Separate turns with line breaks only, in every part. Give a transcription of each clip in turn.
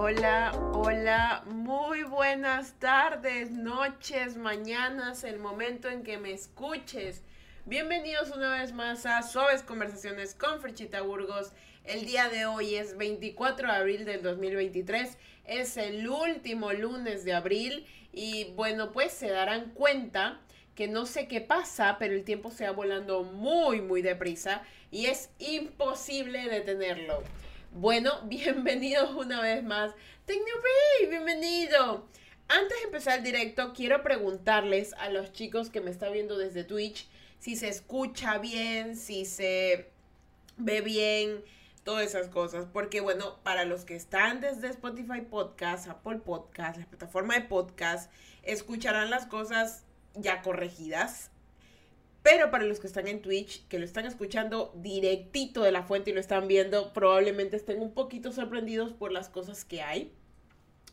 Hola, hola, muy buenas tardes, noches, mañanas, el momento en que me escuches. Bienvenidos una vez más a Suaves Conversaciones con Frechita Burgos. El día de hoy es 24 de abril del 2023, es el último lunes de abril y bueno, pues se darán cuenta que no sé qué pasa, pero el tiempo se va volando muy, muy deprisa y es imposible detenerlo. Bueno, bienvenidos una vez más. Tecnobay, bienvenido. Antes de empezar el directo, quiero preguntarles a los chicos que me están viendo desde Twitch si se escucha bien, si se ve bien, todas esas cosas. Porque bueno, para los que están desde Spotify Podcast, Apple Podcast, la plataforma de podcast, escucharán las cosas ya corregidas pero para los que están en Twitch, que lo están escuchando directito de la fuente y lo están viendo, probablemente estén un poquito sorprendidos por las cosas que hay.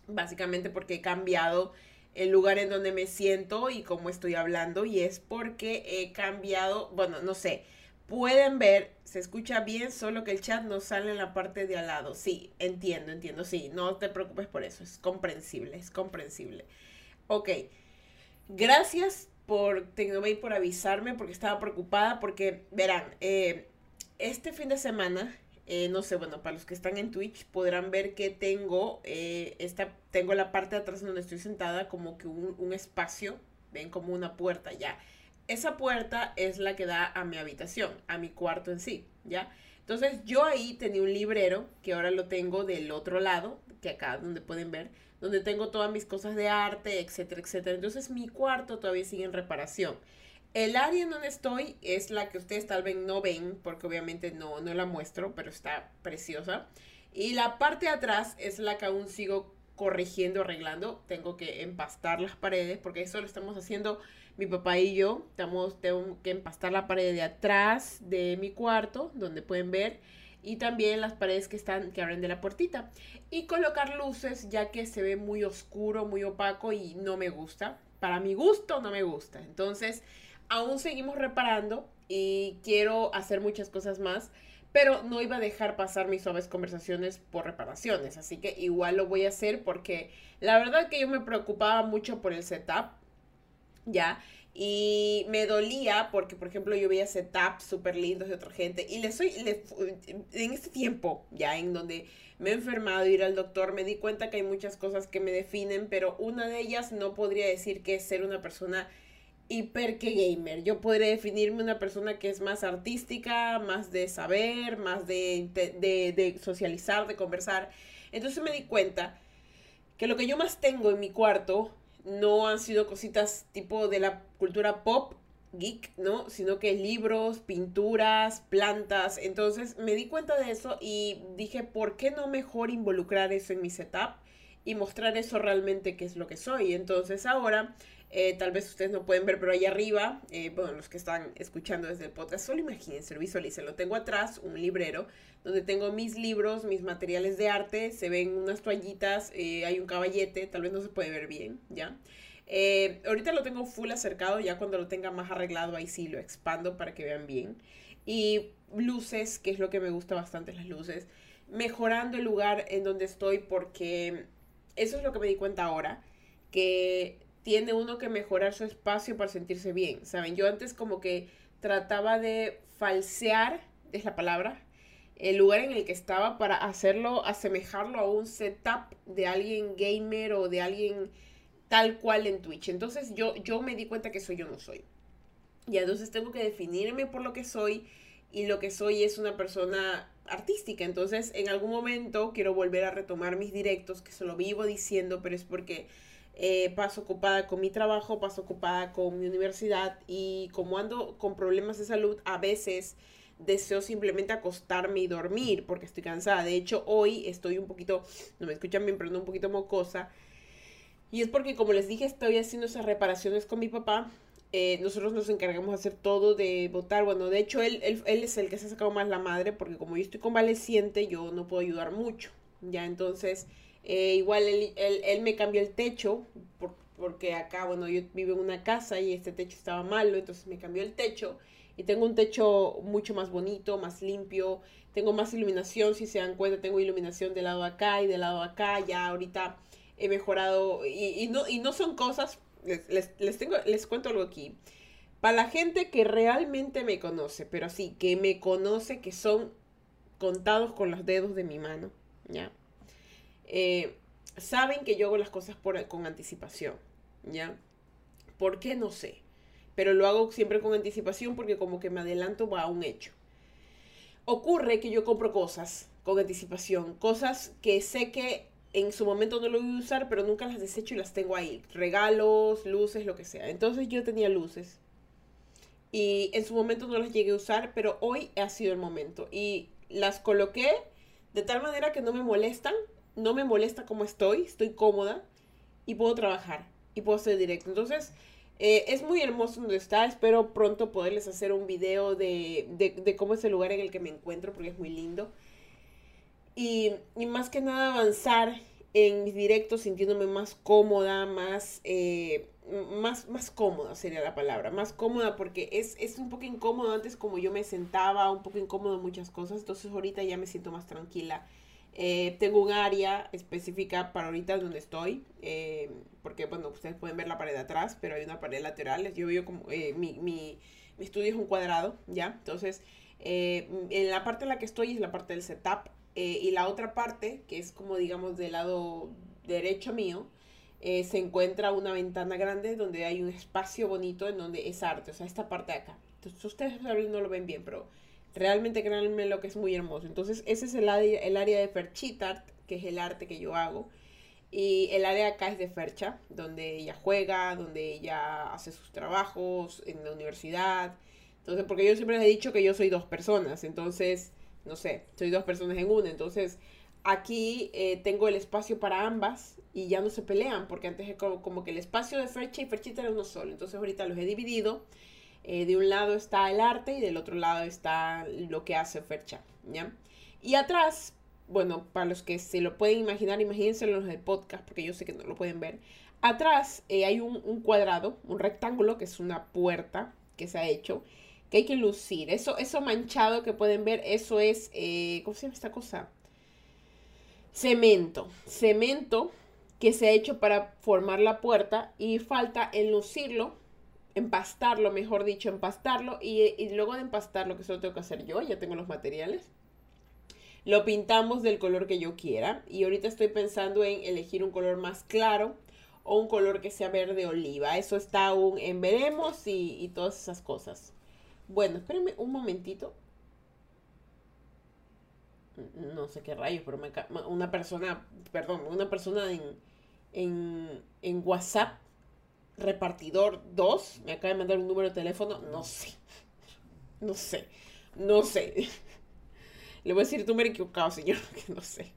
Básicamente porque he cambiado el lugar en donde me siento y cómo estoy hablando. Y es porque he cambiado, bueno, no sé. Pueden ver, se escucha bien, solo que el chat no sale en la parte de al lado. Sí, entiendo, entiendo, sí, no te preocupes por eso, es comprensible, es comprensible. Ok, gracias por por avisarme porque estaba preocupada porque verán, eh, este fin de semana, eh, no sé, bueno, para los que están en Twitch podrán ver que tengo, eh, esta, tengo la parte de atrás donde estoy sentada como que un, un espacio, ven como una puerta ya. Esa puerta es la que da a mi habitación, a mi cuarto en sí, ¿ya? Entonces yo ahí tenía un librero que ahora lo tengo del otro lado, que acá donde pueden ver, donde tengo todas mis cosas de arte, etcétera, etcétera. Entonces mi cuarto todavía sigue en reparación. El área en donde estoy es la que ustedes tal vez no ven, porque obviamente no, no la muestro, pero está preciosa. Y la parte de atrás es la que aún sigo corrigiendo, arreglando. Tengo que empastar las paredes, porque eso lo estamos haciendo mi papá y yo. Estamos, tengo que empastar la pared de atrás de mi cuarto, donde pueden ver y también las paredes que están que abren de la puertita y colocar luces ya que se ve muy oscuro, muy opaco y no me gusta. Para mi gusto no me gusta. Entonces, aún seguimos reparando y quiero hacer muchas cosas más, pero no iba a dejar pasar mis suaves conversaciones por reparaciones, así que igual lo voy a hacer porque la verdad que yo me preocupaba mucho por el setup, ya, y me dolía porque, por ejemplo, yo veía setups súper lindos de otra gente. Y le soy, en este tiempo ya en donde me he enfermado, ir al doctor, me di cuenta que hay muchas cosas que me definen, pero una de ellas no podría decir que es ser una persona hiper que gamer. Yo podría definirme una persona que es más artística, más de saber, más de, de, de socializar, de conversar. Entonces me di cuenta que lo que yo más tengo en mi cuarto no han sido cositas tipo de la cultura pop, geek, ¿no? Sino que libros, pinturas, plantas. Entonces me di cuenta de eso y dije, ¿por qué no mejor involucrar eso en mi setup y mostrar eso realmente que es lo que soy? Entonces ahora eh, tal vez ustedes no pueden ver, pero ahí arriba, eh, bueno, los que están escuchando desde el podcast, solo imagínense. Lo tengo atrás, un librero, donde tengo mis libros, mis materiales de arte, se ven unas toallitas, eh, hay un caballete, tal vez no se puede ver bien, ¿ya? ahorita lo tengo full acercado, ya cuando lo tenga más arreglado, ahí sí lo expando para que vean bien. Y luces, que es lo que me gusta bastante, las luces, mejorando el lugar en donde estoy porque eso es lo que me di cuenta ahora, que tiene uno que mejorar su espacio para sentirse bien, ¿saben? Yo antes como que trataba de falsear, es la palabra, el lugar en el que estaba para hacerlo, asemejarlo a un setup de alguien gamer o de alguien tal cual en Twitch. Entonces yo, yo me di cuenta que eso yo no soy. Y entonces tengo que definirme por lo que soy y lo que soy es una persona artística. Entonces en algún momento quiero volver a retomar mis directos, que se lo vivo diciendo, pero es porque eh, paso ocupada con mi trabajo, paso ocupada con mi universidad y como ando con problemas de salud, a veces deseo simplemente acostarme y dormir porque estoy cansada. De hecho, hoy estoy un poquito, no me escuchan bien, pero no un poquito mocosa. Y es porque, como les dije, estoy haciendo esas reparaciones con mi papá. Eh, nosotros nos encargamos de hacer todo, de votar. Bueno, de hecho, él, él, él, es el que se ha sacado más la madre porque como yo estoy convaleciente, yo no puedo ayudar mucho. Ya, entonces eh, igual él, él, me cambió el techo, porque acá, bueno, yo vivo en una casa y este techo estaba malo, entonces me cambió el techo y tengo un techo mucho más bonito, más limpio, tengo más iluminación, si se dan cuenta, tengo iluminación del lado acá y del lado acá, ya ahorita he mejorado y, no, y no son cosas, les, les, tengo, les cuento algo aquí. Para la gente que realmente me conoce, pero sí, que me conoce, que son contados con los dedos de mi mano, ¿ya? Eh, saben que yo hago las cosas con anticipación, ¿ya? ¿Por qué? No sé. Pero lo hago siempre con anticipación porque como que me adelanto a un hecho. Ocurre que yo compro cosas con anticipación, cosas que sé que en su momento no lo voy a usar, pero nunca las desecho y las tengo ahí. Regalos, luces, lo que sea. Entonces yo tenía luces. Y en su momento no las llegué a usar, pero hoy ha sido el momento. Y las coloqué de tal manera que no me molestan no me molesta como estoy, estoy cómoda y puedo trabajar y puedo hacer directo. Entonces, eh, es muy hermoso donde está. Espero pronto poderles hacer un video de, de, cómo es el lugar en el que me encuentro porque es muy lindo. Y, y más que nada avanzar en mis directos sintiéndome más cómoda, más, eh, más, más cómoda sería la palabra, más cómoda porque es, es un poco incómodo antes como yo me sentaba, un poco incómodo muchas cosas, entonces ahorita ya me siento más tranquila eh, tengo un área específica para ahorita donde estoy, eh, porque bueno, ustedes pueden ver la pared de atrás, pero hay una pared lateral. Yo veo como eh, mi, mi, mi, estudio es un cuadrado, ¿ya? Entonces, en la parte en la que estoy es la parte del setup, y la otra parte, que es como digamos del lado derecho mío, se encuentra una ventana grande donde hay un espacio bonito en donde es arte, o sea, esta parte de acá. Entonces, ustedes no lo ven bien, pero Realmente créanme lo que es muy hermoso. Entonces, ese es el el área de Ferchitart, que es el arte que yo hago. Y el área acá es de Fercha, donde ella juega, donde ella hace sus trabajos en la universidad. Entonces, porque yo siempre les he dicho que yo soy dos personas. Entonces, no sé, soy dos personas en una. Entonces, aquí eh, tengo el espacio para ambas y ya no se pelean, porque antes es como, como que el espacio de Fercha y Ferchita era uno solo. Entonces, ahorita los he dividido eh, de un lado está el arte y del otro lado está lo que hace Fercha, ¿ya? Y atrás, bueno, para los que se lo pueden imaginar, imagínense los del podcast, porque yo sé que no lo pueden ver. Atrás eh, hay un, cuadrado, un rectángulo, que es una puerta que se ha hecho, que hay que lucir. Eso, eso manchado que pueden ver, eso es, eh, ¿cómo se llama esta cosa? Cemento. Cemento que se ha hecho para formar la puerta y falta enlucirlo empastarlo, mejor dicho, empastarlo y, luego de empastarlo, que eso lo tengo que hacer yo, ya tengo los materiales, lo pintamos del color que yo quiera y ahorita estoy pensando en elegir un color más claro o un color que sea verde oliva. Eso está aún en veremos y, todas esas cosas. Bueno, espérenme un momentito. No sé qué rayos, pero una persona, perdón, una persona en, en, en WhatsApp repartidor 2 me acaba de mandar un número de teléfono, no sé. No sé. No sé. Le voy a decir número equivocado, señor, que no sé.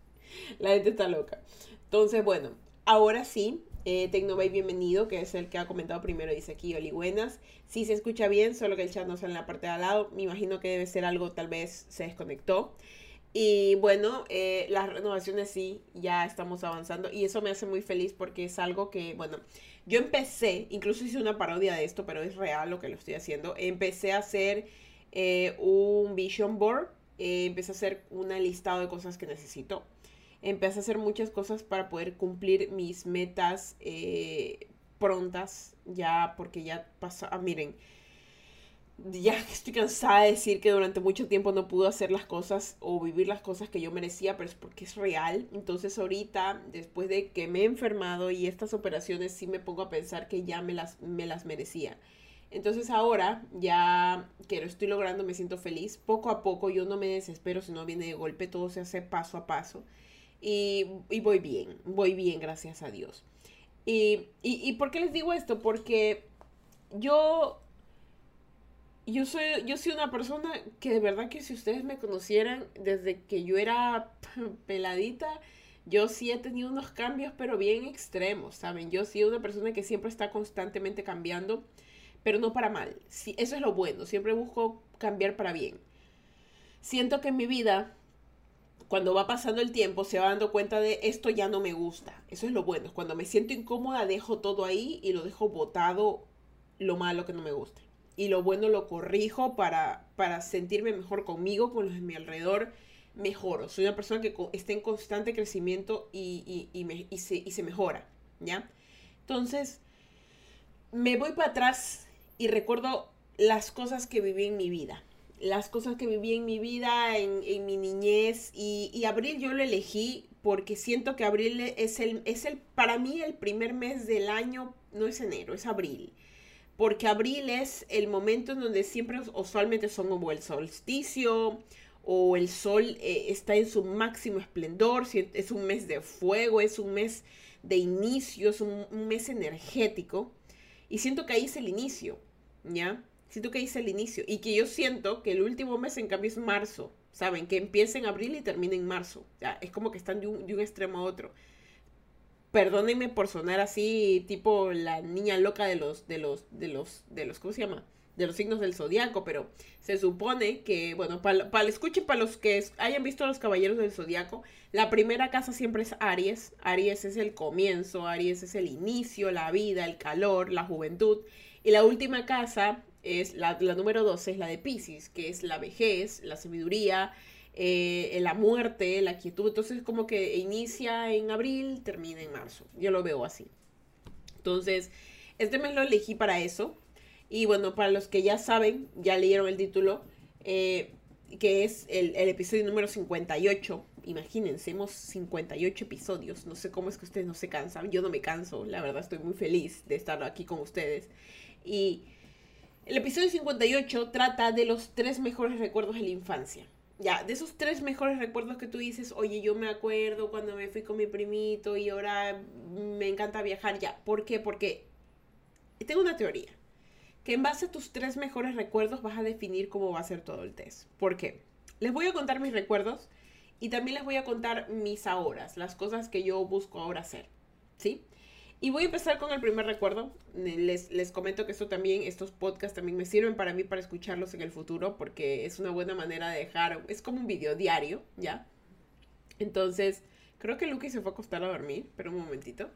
La gente está loca. Entonces, bueno, ahora sí, eh, Tecnobay bienvenido, que es el que ha comentado primero, dice aquí, Oli, buenas. Sí se escucha bien, solo que el chat no sale en la parte de al lado. Me imagino que debe ser algo, tal vez se desconectó. Y bueno, eh, las renovaciones sí, ya estamos avanzando y eso me hace muy feliz porque es algo que, bueno, yo empecé, incluso hice una parodia de esto, pero es real lo que lo estoy haciendo. Empecé a hacer eh, un vision board, eh, empecé a hacer una listado de cosas que necesito. Empecé a hacer muchas cosas para poder cumplir mis metas prontas, ya porque ya pasa, ah, miren, ya estoy cansada de decir que durante mucho tiempo no pude hacer las cosas o vivir las cosas que yo merecía, pero es porque es real. Entonces ahorita, después de que me he enfermado y estas operaciones, sí me pongo a pensar que ya me las, me las merecía. Entonces ahora, ya que lo estoy logrando, me siento feliz. Poco a poco, yo no me desespero, si no viene de golpe, todo se hace paso a paso. Y, y voy bien, voy bien, gracias a Dios. Y, y, ¿Y por qué les digo esto? Porque yo yo soy, yo soy una persona que de verdad que si ustedes me conocieran desde que yo era peladita, yo sí he tenido unos cambios, pero bien extremos, ¿saben? Yo soy una persona que siempre está constantemente cambiando, pero no para mal. Sí, eso es lo bueno, siempre busco cambiar para bien. Siento que en mi vida, cuando va pasando el tiempo, se va dando cuenta de esto ya no me gusta. Eso es lo bueno. Cuando me siento incómoda, dejo todo ahí y lo dejo botado lo malo que no me guste. Y lo bueno lo corrijo para, para sentirme mejor conmigo, con los de mi alrededor, mejoro. Soy una persona que está en constante crecimiento y, y, se, y se mejora, ¿ya? Entonces, me voy para atrás y recuerdo las cosas que viví en mi vida. Las cosas que viví en mi vida, en, en mi niñez. Y, y, abril yo lo elegí porque siento que abril es el, es el, para mí el primer mes del año, no es enero, es abril. Porque abril es el momento en donde siempre usualmente son como el solsticio o el sol eh, está en su máximo esplendor, es un mes de fuego, es un mes de inicio, es un, mes energético. Y siento que ahí es el inicio, ¿ya? Siento que ahí es el inicio. Y que yo siento que el último mes, en cambio, es marzo. ¿Saben? Que empieza en abril y termina en marzo. Ya, es como que están de un extremo a otro. Perdónenme por sonar así, tipo la niña loca de los, de los, de los, de los, ¿cómo se llama? De los signos del zodiaco, pero se supone que, bueno, para pa, escuchen, para los que hayan visto a los caballeros del zodiaco, la primera casa siempre es Aries. Aries es el comienzo, Aries es el inicio, la vida, el calor, la juventud. Y la última casa es la, número 12 es la de Pisces, que es la vejez, la sabiduría, eh, la muerte, la quietud. Entonces, como que inicia en abril, termina en marzo. Yo lo veo así. Entonces, este mes lo elegí para eso. Y bueno, para los que ya saben, ya leyeron el título, eh, que es el, el, episodio número 58. Imagínense, hemos 58 episodios. No sé cómo es que ustedes no se cansan. Yo no me canso. La verdad, estoy muy feliz de estar aquí con ustedes. Y el episodio 58 trata de los tres mejores recuerdos de la infancia. Ya, de esos tres mejores recuerdos que tú dices, oye, yo me acuerdo cuando me fui con mi primito y ahora me encanta viajar. Ya, ¿por qué? Porque tengo una teoría. Que en base a tus tres mejores recuerdos vas a definir cómo va a ser todo el test. ¿Por qué? Les voy a contar mis recuerdos y también les voy a contar mis ahora, las cosas que yo busco ahora hacer. ¿Sí? Y voy a empezar con el primer recuerdo. Les, les comento que esto también, estos podcasts también me sirven para mí para escucharlos en el futuro porque es una buena manera de dejar, es como un video diario, ¿ya? Entonces, creo que Lucky se fue a acostar a dormir, pero un momentito.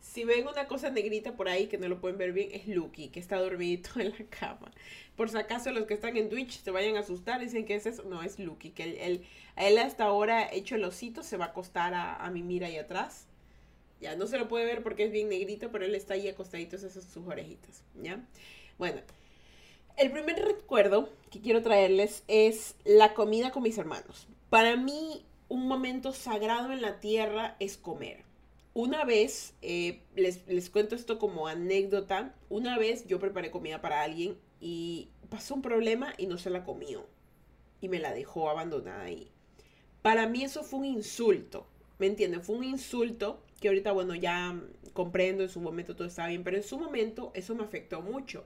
Si ven una cosa negrita por ahí que no lo pueden ver bien, es Lucky, que está dormidito en la cama. Por si acaso los que están en Twitch se vayan a asustar dicen que es eso. No, es Lucky, que él, él, él hasta ahora hecho el osito, se va a acostar a, a mi mira ahí atrás ya, no se lo puede ver porque es bien negrito, pero él está ahí acostadito esas sus orejitas, ¿ya? Bueno, el primer recuerdo que quiero traerles es la comida con mis hermanos. Para mí, un momento sagrado en la tierra es comer. Una vez, eh, les, les cuento esto como anécdota, una vez yo preparé comida para alguien y pasó un problema y no se la comió. Y me la dejó abandonada ahí. Para mí eso fue un insulto, ¿me entienden? Fue un insulto que ahorita, bueno, ya comprendo, en su momento todo está bien, pero en su momento eso me afectó mucho.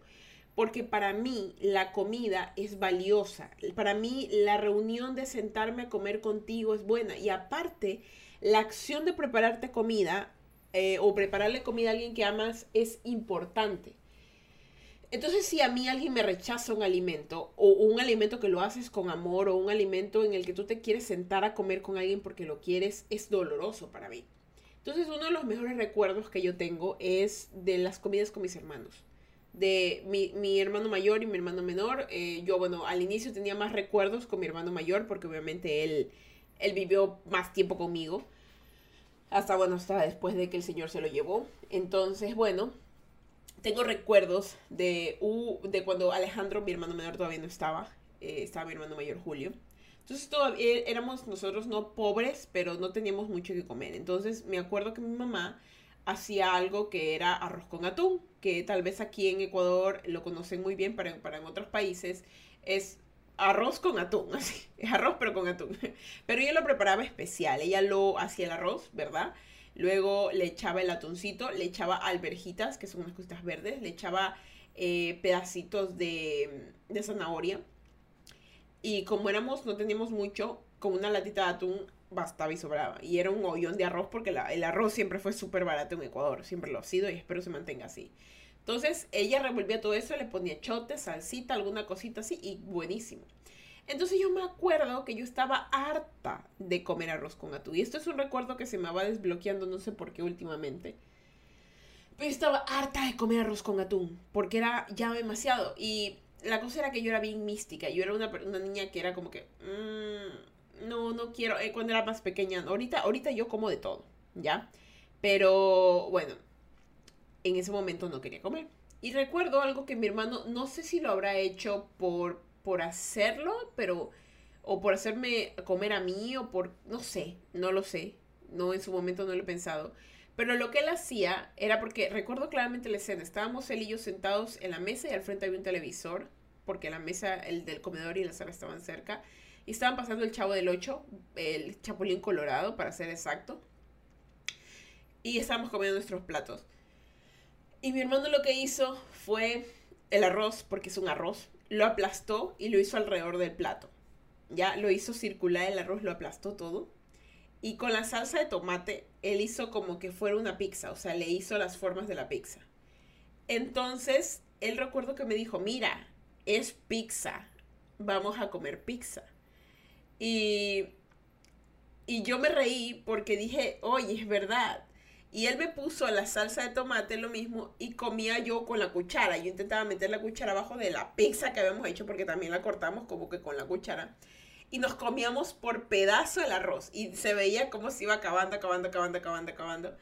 Porque para mí la comida es valiosa. Para mí la reunión de sentarme a comer contigo es buena. Y aparte, la acción de prepararte comida eh, o prepararle comida a alguien que amas es importante. Entonces, si a mí alguien me rechaza un alimento, o un alimento que lo haces con amor, o un alimento en el que tú te quieres sentar a comer con alguien porque lo quieres, es doloroso para mí. Entonces uno de los mejores recuerdos que yo tengo es de las comidas con mis hermanos. De mi, hermano mayor y mi hermano menor. Eh, yo, bueno, al inicio tenía más recuerdos con mi hermano mayor porque obviamente él, él vivió más tiempo conmigo. Hasta, bueno, hasta después de que el Señor se lo llevó. Entonces, bueno, tengo recuerdos de, de cuando Alejandro, mi hermano menor, todavía no estaba. Eh, estaba mi hermano mayor Julio. Entonces todavía éramos nosotros no pobres, pero no teníamos mucho que comer. Entonces me acuerdo que mi mamá hacía algo que era arroz con atún, que tal vez aquí en Ecuador lo conocen muy bien, pero para en otros países es arroz con atún, así, es arroz pero con atún. Pero ella lo preparaba especial, ella lo hacía el arroz, ¿verdad? Luego le echaba el atuncito, le echaba alberjitas, que son unas cositas verdes, le echaba eh, pedacitos de, de zanahoria y como éramos, no teníamos mucho, con una latita de atún bastaba y sobraba. Y era un hoyón de arroz porque el arroz siempre fue súper barato en Ecuador, siempre lo ha sido y espero se mantenga así. Entonces ella revolvía todo eso, le ponía chote, salsita, alguna cosita así y buenísimo. Entonces yo me acuerdo que yo estaba harta de comer arroz con atún. Y esto es un recuerdo que se me va desbloqueando, no sé por qué últimamente. Pero estaba harta de comer arroz con atún, porque era ya demasiado. Y la cosa era que yo era bien mística. Yo era una, una niña que era como que... Mmm, no, no quiero. Eh, cuando era más pequeña. Ahorita, ahorita yo como de todo, ¿ya? Pero bueno, en ese momento no quería comer. Y recuerdo algo que mi hermano, no sé si lo habrá hecho por, por hacerlo, pero... O por hacerme comer a mí, o por... No sé, no lo sé. No, en su momento no lo he pensado. Pero lo que él hacía era porque, recuerdo claramente la escena, estábamos él y yo sentados en la mesa y al frente había un televisor, porque la mesa, el del comedor y la sala estaban cerca, y estaban pasando el Chavo del 8, el Chapulín Colorado, para ser exacto, y estábamos comiendo nuestros platos. Y mi hermano lo que hizo fue el arroz, porque es un arroz, lo aplastó y lo hizo alrededor del plato. Ya lo hizo circular el arroz, lo aplastó todo y con la salsa de tomate, él hizo como que fuera una pizza, o sea, le hizo las formas de la pizza. Entonces, él recuerdo que me dijo, mira, es pizza, vamos a comer pizza. Y, y yo me reí porque dije, oye, es verdad. Y él me puso la salsa de tomate lo mismo y comía yo con la cuchara. Yo intentaba meter la cuchara abajo de la pizza que habíamos hecho porque también la cortamos como que con la cuchara y nos comíamos por pedazo el arroz y se veía como se iba acabando, acabando, acabando, acabando, acabando.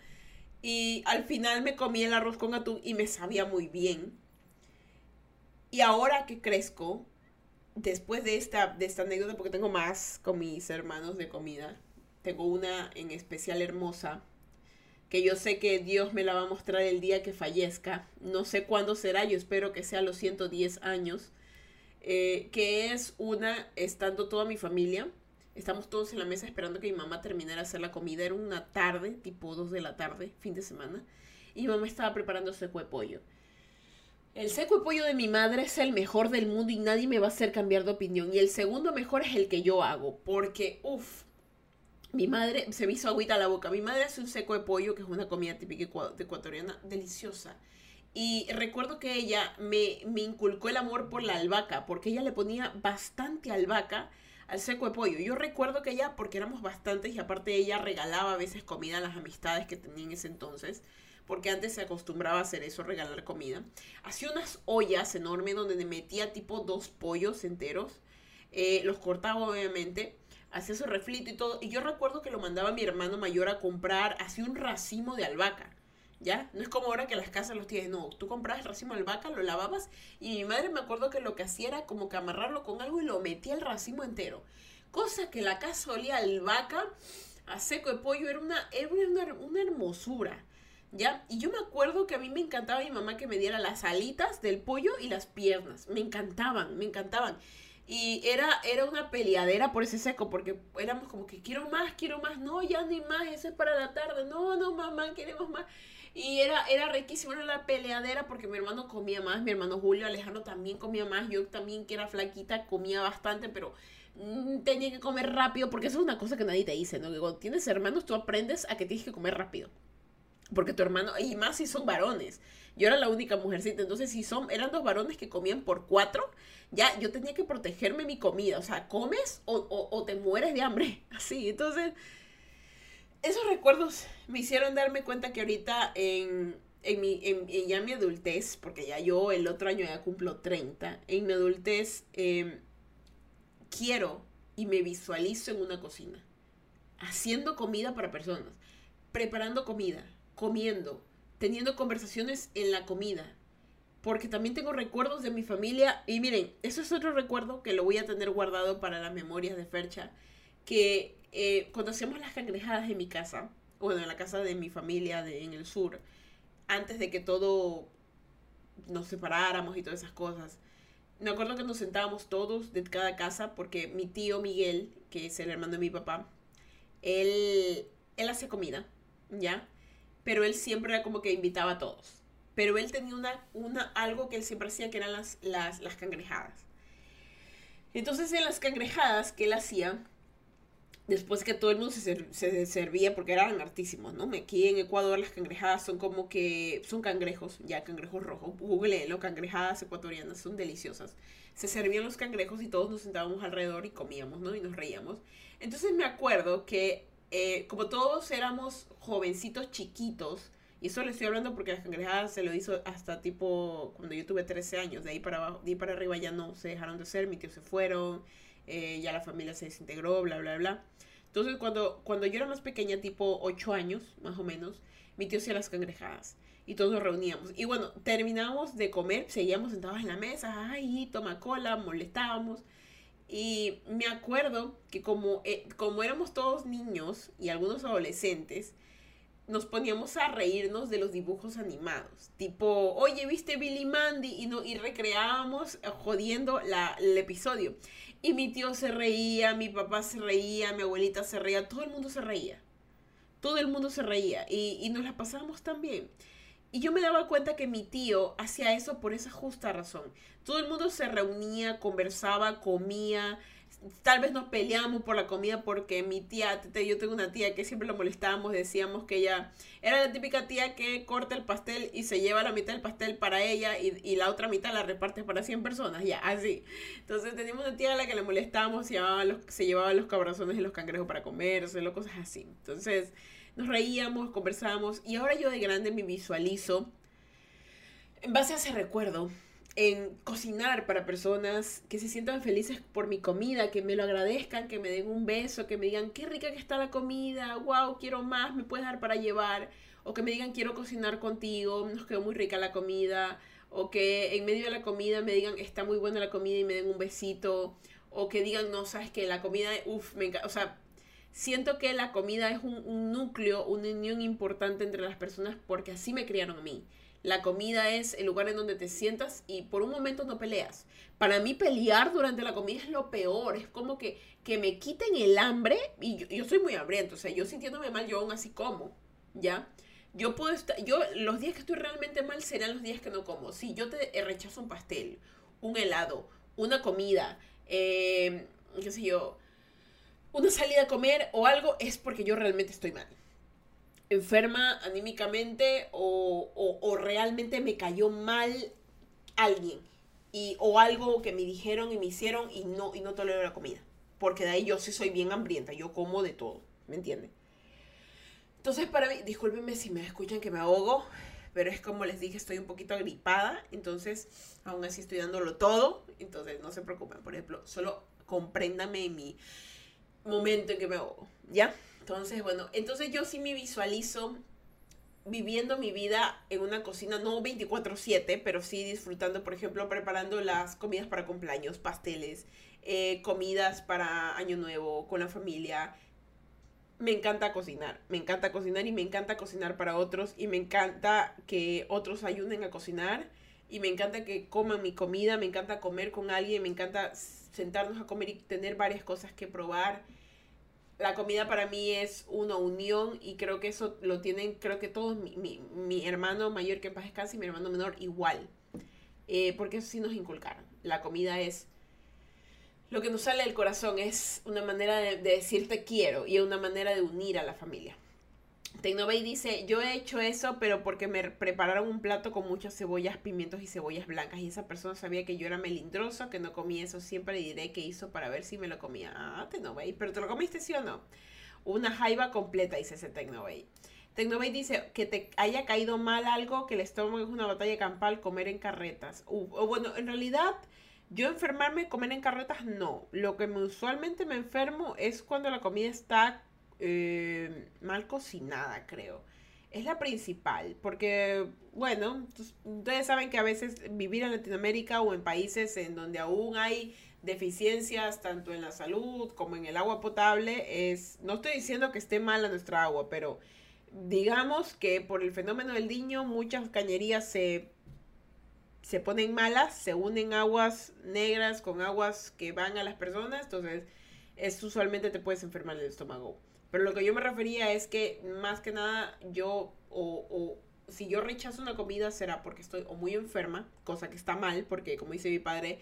Y al final me comí el arroz con atún y me sabía muy bien. Y ahora que crezco, después de esta, de esta anécdota, porque tengo más con mis hermanos de comida, tengo una en especial hermosa, que yo sé que Dios me la va a mostrar el día que fallezca. No sé cuándo será, yo espero que sea a los 110 años eh, que es una, estando toda mi familia, estamos todos en la mesa esperando que mi mamá terminara de hacer la comida, era una tarde, tipo 2 de la tarde, fin de semana, y mi mamá estaba preparando seco de pollo. El seco de pollo de mi madre es el mejor del mundo y nadie me va a hacer cambiar de opinión. Y el segundo mejor es el que yo hago, porque, uff, mi madre se me hizo agüita a la boca. Mi madre hace un seco de pollo, que es una comida típica ecuatoriana, deliciosa. Y recuerdo que ella me, me, inculcó el amor por la albahaca, porque ella le ponía bastante albahaca al seco de pollo. Yo recuerdo que ella, porque éramos bastantes y aparte ella regalaba a veces comida a las amistades que tenía en ese entonces, porque antes se acostumbraba a hacer eso, regalar comida. Hacía unas ollas enormes donde le metía tipo dos pollos enteros, eh, los cortaba obviamente, hacía su reflito y todo. Y yo recuerdo que lo mandaba mi hermano mayor a comprar, hacía un racimo de albahaca ¿ya? No es como ahora que las casas los tienes, no, tú comprabas el racimo de albahaca, lo lavabas y mi madre me acuerdo que lo que hacía era como que amarrarlo con algo y lo metía el racimo entero. Cosa que la casa olía a albahaca, a seco de pollo, era una, era una, una hermosura. ¿Ya? Y yo me acuerdo que a mí me encantaba mi mamá que me diera las alitas del pollo y las piernas. Me encantaban, me encantaban. Y era, era una peleadera por ese seco, porque éramos como que quiero más, quiero más, no, ya ni más, ese es para la tarde, no, no, mamá, queremos más. Y era, era riquísimo, era la peleadera porque mi hermano comía más, mi hermano Julio Alejandro también comía más, yo también que era flaquita comía bastante, pero mm, tenía que comer rápido porque eso es una cosa que nadie te dice, ¿no? Que cuando tienes hermanos tú aprendes a que tienes que comer rápido. Porque tu hermano, y más si son varones. Yo era la única mujercita, entonces si son, eran dos varones que comían por cuatro, ya yo tenía que protegerme mi comida. O sea, comes o, o te mueres de hambre. Así, entonces esos recuerdos me hicieron darme cuenta que ahorita en, en, mi, en, ya mi adultez, porque ya yo el otro año ya cumplo 30, en mi adultez em, quiero y me visualizo en una cocina, haciendo comida para personas, preparando comida, comiendo, teniendo conversaciones en la comida, porque también tengo recuerdos de mi familia. Y miren, eso es otro recuerdo que lo voy a tener guardado para las memorias de Fercha, que eh, cuando hacíamos las cangrejadas en mi casa, bueno, en la casa de mi familia de, en el sur, antes de que todo nos separáramos y todas esas cosas, me acuerdo que nos sentábamos todos de cada casa porque mi tío Miguel, que es el hermano de mi papá, él, él hacía comida, ¿ya? Pero él siempre era como que invitaba a todos. Pero él tenía una, una, algo que él siempre hacía que eran las, las, las cangrejadas. Entonces en las cangrejadas que él hacía, después que todo el mundo se, servía porque eran hartísimos, ¿no? Aquí en Ecuador las cangrejadas son como que son cangrejos, ya cangrejos rojos, lo cangrejadas ecuatorianas son deliciosas. Se servían los cangrejos y todos nos sentábamos alrededor y comíamos, ¿no? Y nos reíamos. Entonces me acuerdo que eh, como todos éramos jovencitos chiquitos Y eso le estoy hablando porque las cangrejadas se lo hizo hasta tipo cuando yo tuve 13 años. De ahí para abajo, de ahí para arriba ya no se dejaron de hacer, mis tíos se fueron, eh, ya la familia se desintegró, bla, bla, bla. Entonces cuando, cuando yo era más pequeña, tipo 8 años más o menos, mi tío hacía las cangrejadas y todos nos reuníamos. Y bueno, terminábamos de comer, seguíamos sentados en la mesa, ay, toma cola, molestábamos. Y me acuerdo que como, eh, como éramos todos niños y algunos adolescentes, nos poníamos a reírnos de los dibujos animados. Tipo, oye, ¿viste Billy Mandy? Y, no, y recreábamos eh, jodiendo la, el episodio. Y mi tío se reía, mi papá se reía, mi abuelita se reía, todo el mundo se reía. Todo el mundo se reía y, y nos la pasábamos tan bien. Y yo me daba cuenta que mi tío hacía eso por esa justa razón. Todo el mundo se reunía, conversaba, comía, tal vez nos peleábamos por la comida porque mi tía, yo tengo una tía que siempre lo molestábamos, decíamos que ella era la típica tía que corta el pastel y se lleva la mitad del pastel para ella y, la otra mitad la reparte para 100 personas, ya, así. Entonces teníamos una tía a la que le molestábamos, se llevaba los, se llevaba los cabrazones y los cangrejos para comerse, cosas así. Entonces nos reíamos, conversábamos y ahora yo de grande me visualizo en base a ese recuerdo en cocinar para personas que se sientan felices por mi comida, que me lo agradezcan, que me den un beso, que me digan qué rica que está la comida, wow, quiero más, me puedes dar para llevar, o que me digan quiero cocinar contigo, nos quedó muy rica la comida, o que en medio de la comida me digan está muy buena la comida y me den un besito, o que digan no, sabes que la comida, uff, me encanta, o sea, siento que la comida es un, un núcleo, una unión importante entre las personas porque así me criaron a mí. La comida es el lugar en donde te sientas y por un momento no peleas. Para mí pelear durante la comida es lo peor. Es como que, que me quiten el hambre y yo, soy muy hambriento. O sea, yo sintiéndome mal, yo aún así como. ¿Ya? Yo puedo estar, yo los días que estoy realmente mal serán los días que no como. Si yo te rechazo un pastel, un helado, una comida, eh, qué sé yo, una salida a comer o algo, es porque yo realmente estoy mal enferma anímicamente o, realmente me cayó mal alguien y, o algo que me dijeron y me hicieron y no, y no tolero la comida. Porque de ahí yo sí soy bien hambrienta, yo como de todo, ¿me entienden? Entonces para mí, discúlpenme si me escuchan que me ahogo, pero es como les dije, estoy un poquito agripada, entonces aún así estoy dándolo todo, entonces no se preocupen, por ejemplo, solo compréndame mi momento en que me ahogo, ¿ya? Entonces, bueno, entonces yo sí me visualizo viviendo mi vida en una cocina, no 24/7, pero sí disfrutando, por ejemplo, preparando las comidas para cumpleaños, pasteles, eh, comidas para Año Nuevo con la familia. Me encanta cocinar, me encanta cocinar y me encanta cocinar para otros y me encanta que otros ayuden a cocinar y me encanta que coman mi comida, me encanta comer con alguien, me encanta sentarnos a comer y tener varias cosas que probar la comida para mí es una unión y creo que eso lo tienen, creo que todos, mi, hermano mayor que en paz descanse y mi hermano menor igual. Eh, porque eso sí nos inculcaron. La comida es lo que nos sale del corazón, es una manera de, de decirte quiero y una manera de unir a la familia. Tecnobay dice, yo he hecho eso, pero porque me prepararon un plato con muchas cebollas, pimientos y cebollas blancas. Y esa persona sabía que yo era melindroso, que no comía eso. Siempre le diré qué hizo para ver si me lo comía. Ah, Tecnobay, pero ¿te lo comiste sí o no? Una jaiba completa, dice ese Tecnobay. Tecnobay dice que te haya caído mal algo, que el estómago es una batalla campal, comer en carretas. o bueno, en realidad... Yo enfermarme, comer en carretas, no. Lo que me, usualmente me enfermo es cuando la comida está eh, mal cocinada, creo. Es la principal, porque, bueno, ustedes saben que a veces vivir en Latinoamérica o en países en donde aún hay deficiencias tanto en la salud como en el agua potable es, no estoy diciendo que esté mala nuestra agua, pero digamos que por el fenómeno del niño muchas cañerías se, se ponen malas, se unen aguas negras con aguas que van a las personas, entonces es usualmente te puedes enfermar el estómago. Pero lo que yo me refería es que más que nada yo o, o si yo rechazo una comida será porque estoy o muy enferma, cosa que está mal, porque como dice mi padre,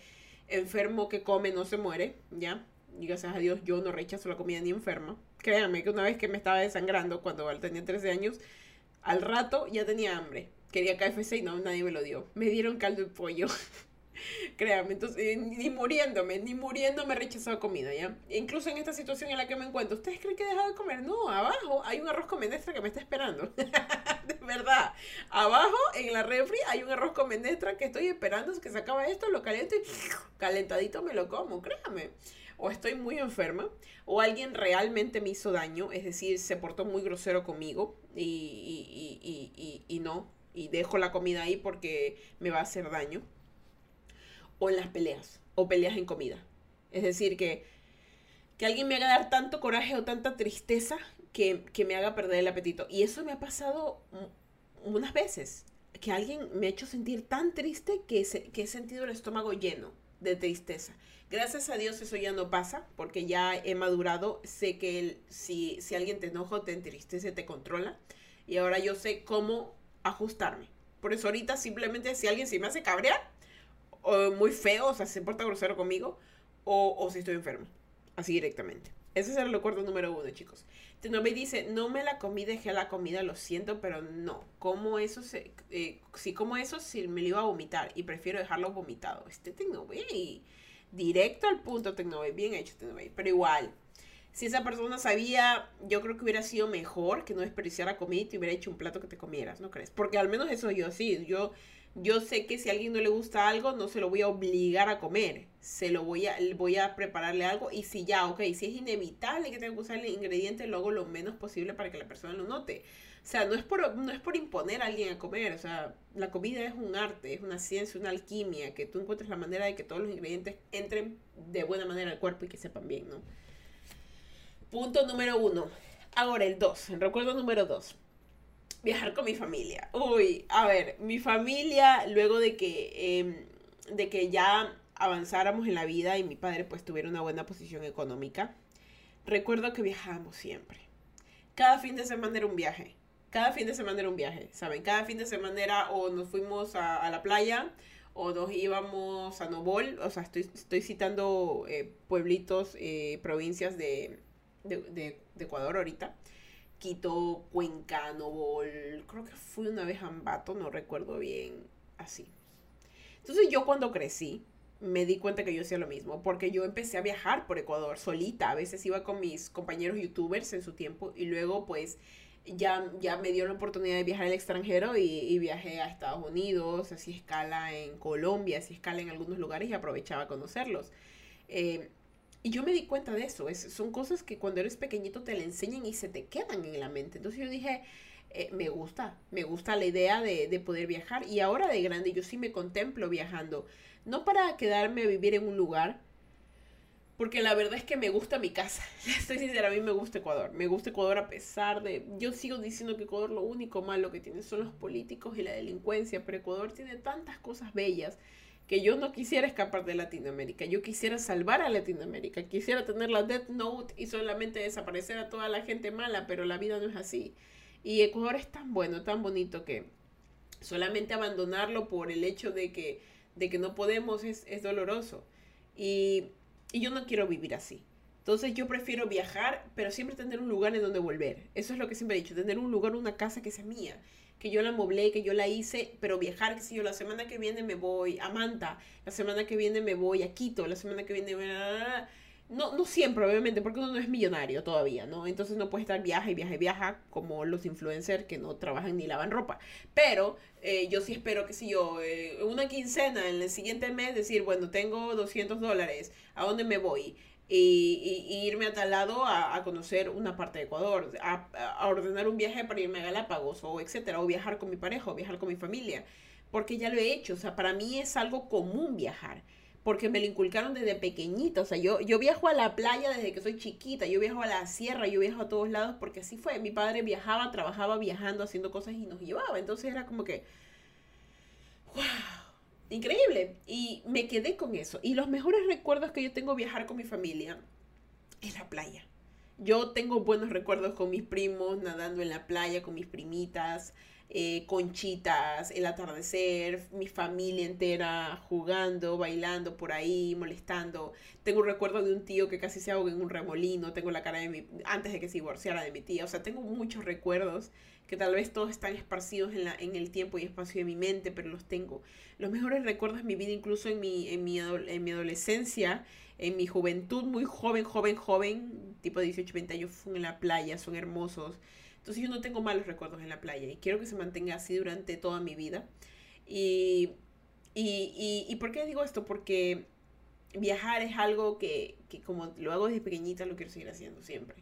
enfermo que come no se muere, ¿ya? Y gracias a Dios yo no rechazo la comida ni enferma. Créanme que una vez que me estaba desangrando cuando tenía 13 años, al rato ya tenía hambre. Quería KFC y no, nadie me lo dio. Me dieron caldo de pollo. Créame, entonces, eh, ni muriéndome, ni muriéndome rechazado comida, ¿ya? Incluso en esta situación en la que me encuentro, ¿ustedes creen que he dejado de comer? No, abajo hay un arroz con menestra que me está esperando. de verdad. Abajo, en la refri, hay un arroz con menestra que estoy esperando que se acaba esto, lo caliento y calentadito me lo como, créame. O estoy muy enferma, o alguien realmente me hizo daño, es decir, se portó muy grosero conmigo y, y, y, y, y no, y dejo la comida ahí porque me va a hacer daño o en las peleas, o peleas en comida. Es decir, que, que alguien me haga dar tanto coraje o tanta tristeza que, me haga perder el apetito. Y eso me ha pasado unas veces, que alguien me ha hecho sentir tan triste que, que he sentido el estómago lleno de tristeza. Gracias a Dios eso ya no pasa, porque ya he madurado, sé que si, si alguien te enoja o te entristece, te controla. Y ahora yo sé cómo ajustarme. Por eso ahorita simplemente si alguien se me hace cabrear, o muy feo, o sea, se porta grosero conmigo, o, o si estoy enfermo. Así directamente. Ese es el recuerdo número uno, chicos. me dice, no me la comí, dejé la comida, lo siento, pero no. Como eso, se, eh, si como eso, si me lo iba a vomitar y prefiero dejarlo vomitado. Este Tecnobay, directo al punto, Tecnobay, bien hecho, Tecnobay. Pero igual, si esa persona sabía, yo creo que hubiera sido mejor que no desperdiciara comida y te hubiera hecho un plato que te comieras, ¿no crees? Porque al menos eso yo sí, yo yo sé que si a alguien no le gusta algo, no se lo voy a obligar a comer. Se lo voy a, voy a prepararle algo. Y si ya, ok, si es inevitable que tenga que usar el ingrediente, lo hago lo menos posible para que la persona lo note. O sea, no es por, no es por imponer a alguien a comer. O sea, la comida es un arte, es una ciencia, una alquimia, que tú encuentres la manera de que todos los ingredientes entren de buena manera al cuerpo y que sepan bien, ¿no? Punto número uno. Ahora el dos, recuerdo número dos viajar con mi familia. Uy, a ver, mi familia, luego de que, em, de que ya avanzáramos en la vida y mi padre pues tuviera una buena posición económica, recuerdo que viajábamos siempre. Cada fin de semana era un viaje. Cada fin de semana era un viaje, ¿saben? Cada fin de semana era o nos fuimos a, la playa o nos íbamos a Novol, o sea, estoy, citando eh, pueblitos, eh, provincias de, de, de Ecuador ahorita Quito, Cuenca, Novol, creo que fui una vez a Ambato, no recuerdo bien, así. Entonces yo cuando crecí, me di cuenta que yo hacía lo mismo, porque yo empecé a viajar por Ecuador solita, a veces iba con mis compañeros youtubers en su tiempo y luego pues ya, ya me dio la oportunidad de viajar al extranjero y, viajé a Estados Unidos, así escala en Colombia, así escala en algunos lugares y aprovechaba conocerlos. Eh, y yo me di cuenta de eso. Es, son cosas que cuando eres pequeñito te le enseñan y se te quedan en la mente. Entonces yo dije, eh, me gusta, me gusta la idea de, de, poder viajar. Y ahora de grande yo sí me contemplo viajando. No para quedarme a vivir en un lugar, porque la verdad es que me gusta mi casa. Estoy sincera, a mí me gusta Ecuador. Me gusta Ecuador a pesar de... Yo sigo diciendo que Ecuador lo único malo que tiene son los políticos y la delincuencia, pero Ecuador tiene tantas cosas bellas que yo no quisiera escapar de Latinoamérica, yo quisiera salvar a Latinoamérica, quisiera tener la Death Note y solamente desaparecer a toda la gente mala, pero la vida no es así. Y Ecuador es tan bueno, tan bonito que solamente abandonarlo por el hecho de que, de que no podemos es, es doloroso. Y, y yo no quiero vivir así. Entonces yo prefiero viajar, pero siempre tener un lugar en donde volver. Eso es lo que siempre he dicho, tener un lugar, una casa que sea mía que yo la moblé, que yo la hice, pero viajar, que si yo la semana que viene me voy a Manta, la semana que viene me voy a Quito, la semana que viene... No, no siempre, obviamente, porque uno no es millonario todavía, ¿no? Entonces no puede estar viaja y viaja y viaja como los influencers que no trabajan ni lavan ropa. Pero eh, yo sí espero que si yo, eh, una quincena en el siguiente mes, decir, bueno, tengo 200 dólares, ¿a dónde me voy? Y, irme a tal lado a, conocer una parte de Ecuador, a, ordenar un viaje para irme a Galápagos o etcétera, o viajar con mi pareja o viajar con mi familia, porque ya lo he hecho, o sea, para mí es algo común viajar, porque me lo inculcaron desde pequeñita, o sea, yo, yo viajo a la playa desde que soy chiquita, yo viajo a la sierra, yo viajo a todos lados, porque así fue, mi padre viajaba, trabajaba viajando, haciendo cosas y nos llevaba, entonces era como que, wow increíble. Y me quedé con eso. Y los mejores recuerdos que yo tengo viajar con mi familia es la playa. Yo tengo buenos recuerdos con mis primos, nadando en la playa, con mis primitas. Eh, conchitas, el atardecer, mi familia entera jugando, bailando por ahí, molestando. Tengo un recuerdo de un tío que casi se ahogó en un remolino, tengo la cara de mi, antes de que se divorciara de mi tía, o sea, tengo muchos recuerdos que tal vez todos están esparcidos en, la, en el tiempo y espacio de mi mente, pero los tengo. Los mejores recuerdos de mi vida, incluso en mi, en mi, en mi adolescencia, en mi juventud, muy joven, joven, joven, tipo 18, 20 años, fue en la playa, son hermosos. Entonces yo no tengo malos recuerdos en la playa y quiero que se mantenga así durante toda mi vida. Y, y, y, ¿por qué digo esto? Porque viajar es algo que, que como lo hago desde pequeñita, lo quiero seguir haciendo siempre.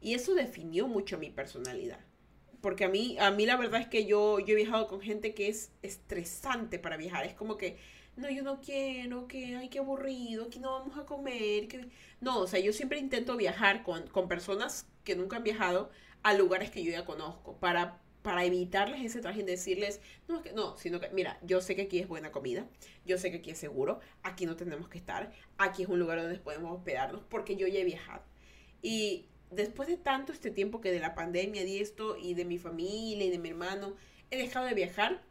Y eso definió mucho mi personalidad. Porque a mí, a mí la verdad es que yo, yo he viajado con gente que es estresante para viajar. Es como que no, yo no quiero, que, ay, qué aburrido, que no vamos a comer. Que... No, o sea, yo siempre intento viajar con, con personas que nunca han viajado a lugares que yo ya conozco para, para evitarles ese traje y decirles, no, que, no, sino que, mira, yo sé que aquí es buena comida, yo sé que aquí es seguro, aquí no tenemos que estar, aquí es un lugar donde podemos hospedarnos, porque yo ya he viajado. Y después de tanto este tiempo que de la pandemia, de esto y de mi familia y de mi hermano, he dejado de viajar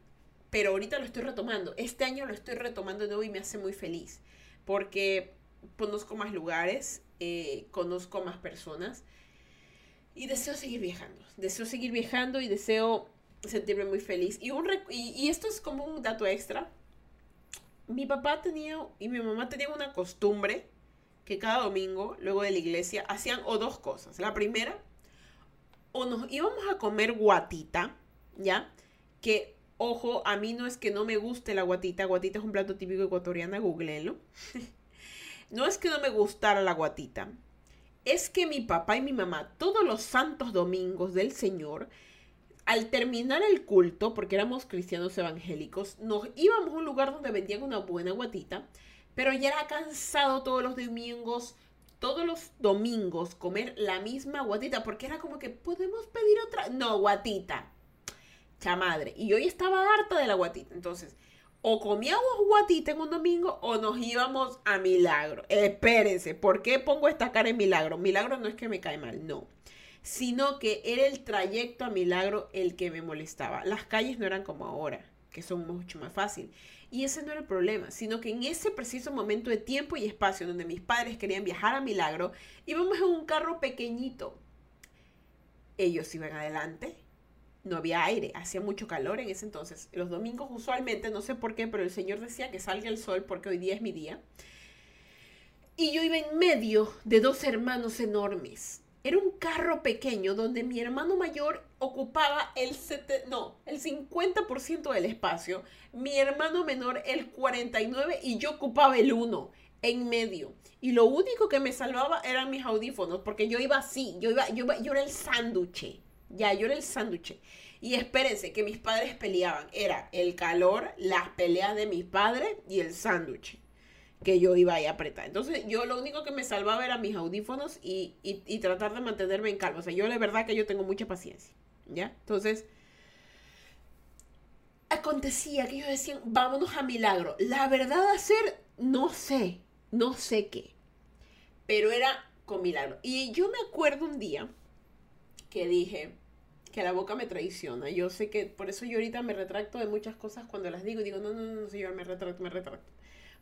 pero ahorita lo estoy retomando. Este año lo estoy retomando de nuevo y me hace muy feliz porque conozco más lugares, eh, conozco más personas y deseo seguir viajando. Deseo seguir viajando y deseo sentirme muy feliz. Y, un y, esto es como un dato extra. Mi papá tenía y mi mamá tenían una costumbre que cada domingo, luego de la iglesia, hacían o dos cosas. La primera, o nos íbamos a comer guatita, ¿ya? Que Ojo, a mí no es que no me guste la guatita. Guatita es un plato típico ecuatoriano, googleenlo. no es que no me gustara la guatita. Es que mi papá y mi mamá, todos los santos domingos del Señor, al terminar el culto, porque éramos cristianos evangélicos, nos íbamos a un lugar donde vendían una buena guatita, pero ya era cansado todos los domingos, todos los domingos comer la misma guatita, porque era como que podemos pedir otra. No, guatita madre. Y yo ya estaba harta de la guatita. Entonces, o comíamos guatita en un domingo o nos íbamos a Milagro. Espérense, ¿por qué pongo esta cara en Milagro? Milagro no es que me cae mal, no. Sino que era el trayecto a Milagro el que me molestaba. Las calles no eran como ahora, que son mucho más fácil. Y ese no era el problema, sino que en ese preciso momento de tiempo y espacio donde mis padres querían viajar a Milagro, íbamos en un carro pequeñito. Ellos iban adelante, no había aire, hacía mucho calor en ese entonces. Los domingos usualmente, no sé por qué, pero el Señor decía que salga el sol porque hoy día es mi día. Y yo iba en medio de dos hermanos enormes. Era un carro pequeño donde mi hermano mayor ocupaba el, no, el 50% del espacio, mi hermano menor el 49% y yo ocupaba el 1% en medio. Y lo único que me salvaba eran mis audífonos, porque yo iba así, yo, iba, yo, yo era el sándwich ya, yo era el sándwich. Y espérense, que mis padres peleaban. Era el calor, las peleas de mis padres y el sándwich que yo iba a apretar. Entonces, yo lo único que me salvaba era mis audífonos y, y, tratar de mantenerme en calma. O sea, yo de verdad que yo tengo mucha paciencia. ¿Ya? Entonces, acontecía que ellos decían, vámonos a Milagro. La verdad a ser, no sé, no sé qué. Pero era con Milagro. Y yo me acuerdo un día que dije, que la boca me traiciona. Yo sé que por eso yo ahorita me retracto de muchas cosas cuando las digo y digo, no, no, no, señor, me retracto, me retracto.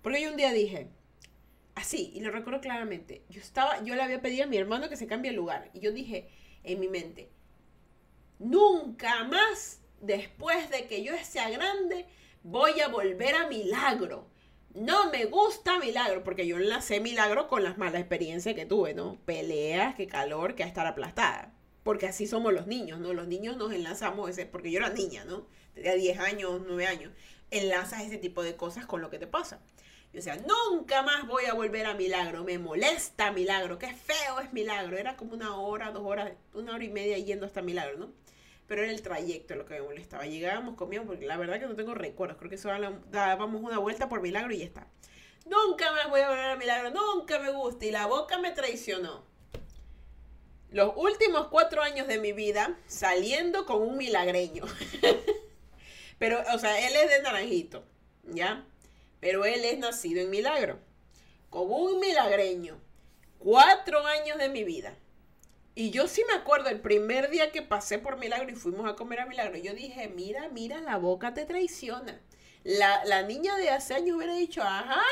Porque yo un día dije, así, y lo recuerdo claramente, yo estaba, yo le había pedido a mi hermano que se cambie el lugar. Y yo dije en mi mente, nunca más, después de que yo sea grande, voy a volver a Milagro. No me gusta Milagro, porque yo enlacé Milagro con las malas experiencias que tuve, ¿no? Peleas, que calor, que a estar aplastada porque así somos los niños, ¿no? Los niños nos enlazamos, ese, porque yo era niña, ¿no? Tenía 10 años, 9 años. Enlazas ese tipo de cosas con lo que te pasa. O sea, nunca más voy a volver a Milagro, me molesta Milagro, qué feo es Milagro. Era como una hora, dos horas, una hora y media yendo hasta Milagro, ¿no? Pero era el trayecto lo que me molestaba. Llegábamos, comíamos, porque la verdad que no tengo recuerdos. Creo que solo dábamos una vuelta por Milagro y ya está. Nunca más voy a volver a Milagro, nunca me gusta. Y la boca me traicionó los últimos cuatro años de mi vida saliendo con un milagreño. Pero, o sea, él es de Naranjito, ¿ya? Pero él es nacido en Milagro. Con un milagreño. Cuatro años de mi vida. Y yo sí me acuerdo, el primer día que pasé por Milagro y fuimos a comer a Milagro, yo dije, mira, mira, la boca te traiciona. La, la niña de hace años hubiera dicho, ajá,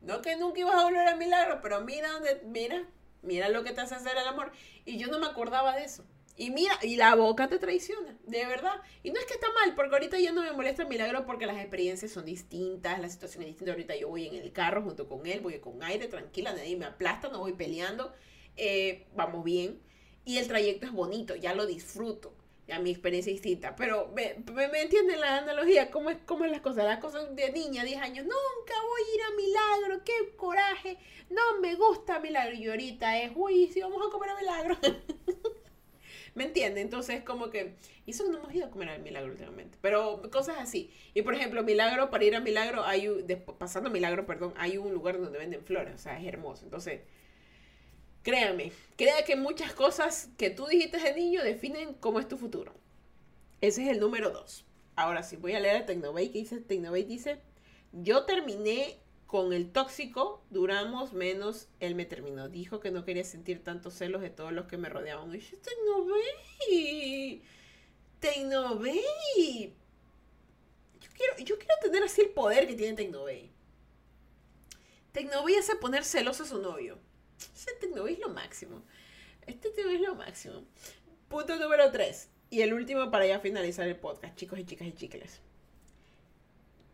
no que nunca ibas a volver a Milagro, pero mira, mira, mira lo que te hace hacer el amor. Y yo no me acordaba de eso. Y mira, y la boca te traiciona, de verdad. Y no es que está mal, porque ahorita ya no me molesta el milagro porque las experiencias son distintas, la situación es distinta. Ahorita yo voy en el carro junto con él, voy con aire, tranquila, nadie me aplasta, no voy peleando. Eh, vamos bien. Y el trayecto es bonito, ya lo disfruto. Ya mi experiencia distinta. Pero me, me, entienden la analogía, ¿Cómo es, cómo es las cosas. Las cosas de niña, 10 años, nunca voy a ir a Milagro, qué coraje, no me gusta Milagro. Y ahorita es, uy, si vamos a comer a Milagro. ¿Me entiende? Entonces, como que. Y eso no hemos ido a comer al milagro últimamente. Pero cosas así. Y por ejemplo, milagro, para ir a milagro, hay un, pasando milagro, perdón, hay un lugar donde venden flores. O sea, es hermoso. Entonces, créame, crea que muchas cosas que tú dijiste de niño definen cómo es tu futuro. Ese es el número dos. Ahora sí, voy a leer a Tecnobay que dice, Tecnobay dice, yo terminé con el tóxico duramos menos, él me terminó. Dijo que no quería sentir tantos celos de todos los que me rodeaban. Y yo, Tecnovey, Tecnovey. Yo quiero, yo quiero tener así el poder que tiene Tecnovey. Tecnovey hace poner celoso a su novio. Ese Tecnovey es lo máximo. Este Tecnovey es lo máximo. Punto número 3. Y el último para ya finalizar el podcast, chicos y chicas y chicles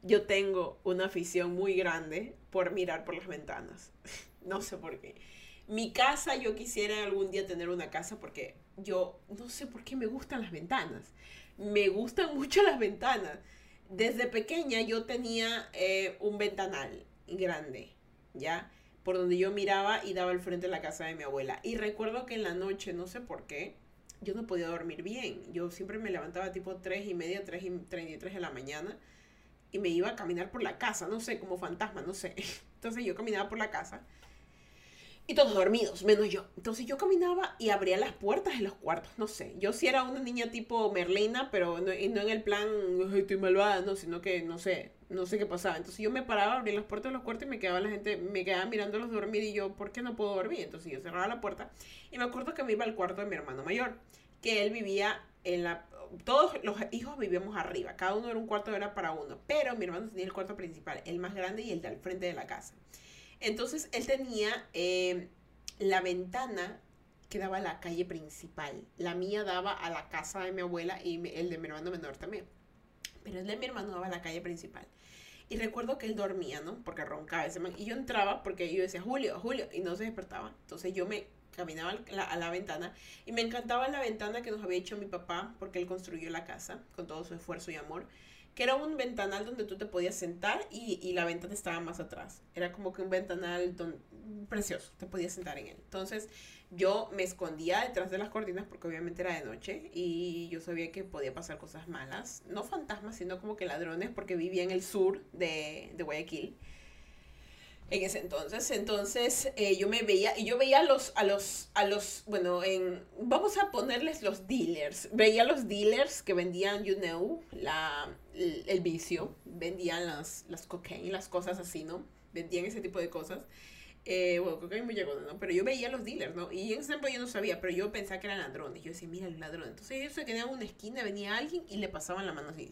yo tengo una afición muy grande por mirar por las ventanas. no sé por qué. Mi casa, yo quisiera algún día tener una casa porque yo no sé por qué me gustan las ventanas. Me gustan mucho las ventanas. Desde pequeña yo tenía eh, un ventanal grande, ¿ya? Por donde yo miraba y daba al frente de la casa de mi abuela. Y recuerdo que en la noche, no sé por qué, yo no podía dormir bien. Yo siempre me levantaba tipo 3 y media, 3 y 33 de la mañana y me iba a caminar por la casa, no sé, como fantasma, no sé. Entonces yo caminaba por la casa y todos dormidos, menos yo. Entonces yo caminaba y abría las puertas de los cuartos, no sé. Yo sí era una niña tipo Merlina, pero no, y no en el plan, estoy malvada, no, sino que no sé, no sé qué pasaba. Entonces yo me paraba, abría las puertas de los cuartos y me quedaba la gente, me quedaba mirándolos dormir y yo, ¿por qué no puedo dormir? Entonces yo cerraba la puerta y me acuerdo que me iba al cuarto de mi hermano mayor, que él vivía en la todos los hijos vivíamos arriba, cada uno era un cuarto, era para uno, pero mi hermano tenía el cuarto principal, el más grande y el del frente de la casa. Entonces él tenía eh, la ventana que daba a la calle principal, la mía daba a la casa de mi abuela y el de mi hermano menor también, pero el de mi hermano daba a la calle principal. Y recuerdo que él dormía, ¿no? Porque roncaba ese man. Y yo entraba porque yo decía, Julio, Julio, y no se despertaba. Entonces yo me caminaba a la, ventana y me encantaba la ventana que nos había hecho mi papá porque él construyó la casa con todo su esfuerzo y amor que era un ventanal donde tú te podías sentar y, la ventana estaba más atrás era como que un ventanal precioso te podías sentar en él entonces yo me escondía detrás de las cortinas porque obviamente era de noche y yo sabía que podía pasar cosas malas no fantasmas sino como que ladrones porque vivía en el sur de, de Guayaquil en ese entonces. Entonces eh, yo me veía, y yo veía a los, a los, a los, bueno, en, vamos a ponerles los dealers. Veía a los dealers que vendían, you know, la, el, vicio, vendían las, las cocaine, las cosas así, ¿no? Vendían ese tipo de cosas. Eh, bueno, cocaine muy llegona, ¿no? Pero yo veía a los dealers, ¿no? Y en ese tiempo yo no sabía, pero yo pensaba que eran ladrones. Yo decía, mira, los ladrones. Entonces ellos se quedaban en una esquina, venía alguien y le pasaban la mano así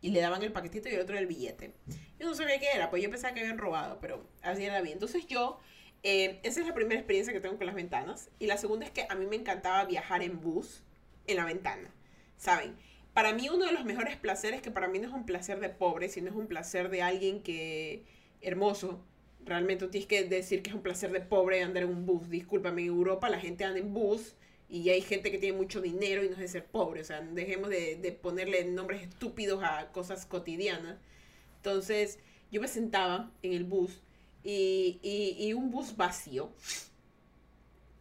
y le daban el paquetito y el otro el billete. Yo no sabía qué era, pues yo pensaba que habían robado, pero así era bien. Entonces yo, eh, esa es la primera experiencia que tengo con las ventanas. Y la segunda es que a mí me encantaba viajar en bus en la ventana, ¿saben? Para mí uno de los mejores placeres, que para mí no es un placer de pobre, sino es un placer de alguien que hermoso, realmente tú tienes que decir que es un placer de pobre andar en un bus. Discúlpame, en Europa la gente anda en bus y hay gente que tiene mucho dinero y no es de ser pobre. O sea, dejemos de, de, ponerle nombres estúpidos a cosas cotidianas. Entonces, yo me sentaba en el bus y, y, y un bus vacío,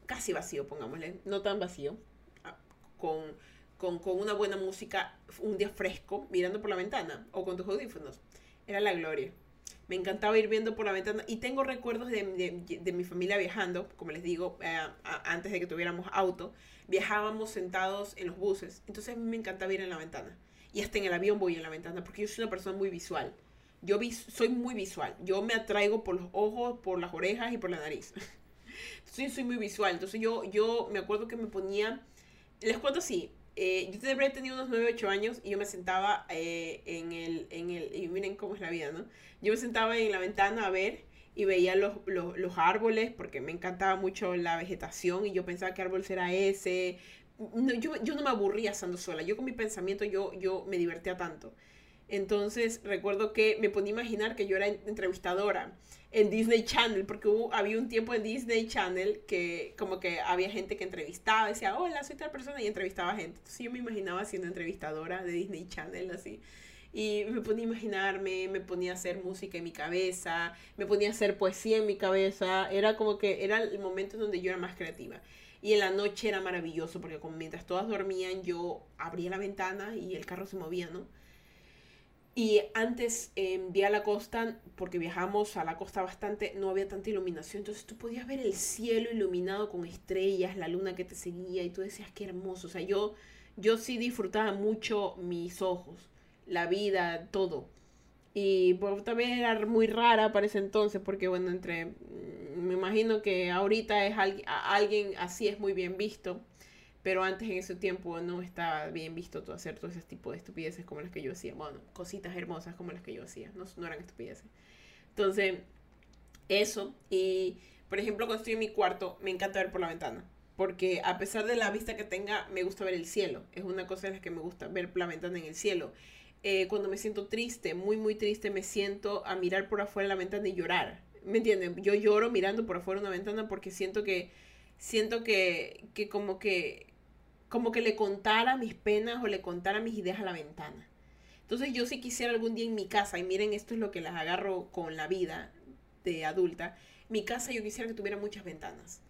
casi vacío, pongámosle, no tan vacío, ah, con, con, con una buena música, un día fresco, mirando por la ventana o con tus audífonos. Era la gloria. Me encantaba ir viendo por la ventana y tengo recuerdos de, de, de mi familia viajando, como les digo, eh, antes de que tuviéramos auto, viajábamos sentados en los buses, entonces me encantaba ir en la ventana. Y hasta en el avión voy en la ventana, porque yo soy una persona muy visual. Yo vi, soy muy visual. Yo me atraigo por los ojos, por las orejas y por la nariz. Entonces soy muy visual. Entonces yo, yo me acuerdo que me ponía, les cuento así, eh, yo haber tenido unos 9, 8 años y yo me sentaba eh, en, el, en el, y miren cómo es la vida, ¿no? Yo me sentaba en la ventana a ver y veía los, los, los, árboles porque me encantaba mucho la vegetación y yo pensaba qué árbol será ese. No, yo, yo no me aburría estando sola, yo con mi pensamiento yo, yo me divertía tanto. Entonces recuerdo que me ponía a imaginar que yo era entrevistadora en Disney Channel, porque había un tiempo en Disney Channel que como que había gente que entrevistaba, decía, hola, soy tal persona, y entrevistaba gente. Entonces yo me imaginaba siendo entrevistadora de Disney Channel, así. Y me ponía a imaginarme, me ponía a hacer música en mi cabeza, me ponía a hacer poesía en mi cabeza. Era como que era el momento en donde yo era más creativa. Y en la noche era maravilloso porque mientras todas dormían yo abría la ventana y el carro se movía, ¿no? Y antes en Vía la Costa, porque viajamos a la costa bastante, no había tanta iluminación. Entonces tú podías ver el cielo iluminado con estrellas, la luna que te seguía y tú decías qué hermoso. O sea, yo, yo sí disfrutaba mucho mis ojos, la vida, todo. Y pues, también era muy rara para ese entonces, porque bueno, entre. Mm, me imagino que ahorita es alguien así es muy bien visto pero antes en ese tiempo no estaba bien visto todo hacer todo ese tipo de estupideces como las que yo hacía. Bueno, cositas hermosas como las que yo hacía, no, no eran estupideces. Entonces, eso. Y, por ejemplo, cuando estoy en mi cuarto, me encanta ver por la ventana. Porque a pesar de la vista que tenga, me gusta ver el cielo. Es una cosa de las que me gusta ver la ventana en el cielo. Eh, cuando me siento triste, muy, muy triste, me siento a mirar por afuera la ventana y llorar. ¿Me entienden? Yo lloro mirando por afuera una ventana porque siento que, siento que, que como que como que le contara mis penas o le contara mis ideas a la ventana. Entonces yo si quisiera algún día en mi casa, y miren, esto es lo que las agarro con la vida de adulta, mi casa yo quisiera que tuviera muchas ventanas.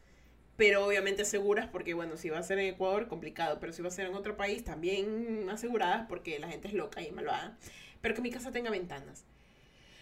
Pero obviamente seguras porque, bueno, si va a ser en Ecuador, complicado. Pero si va a ser en otro país, también aseguradas porque la gente es loca y malvada. Pero que mi casa tenga ventanas.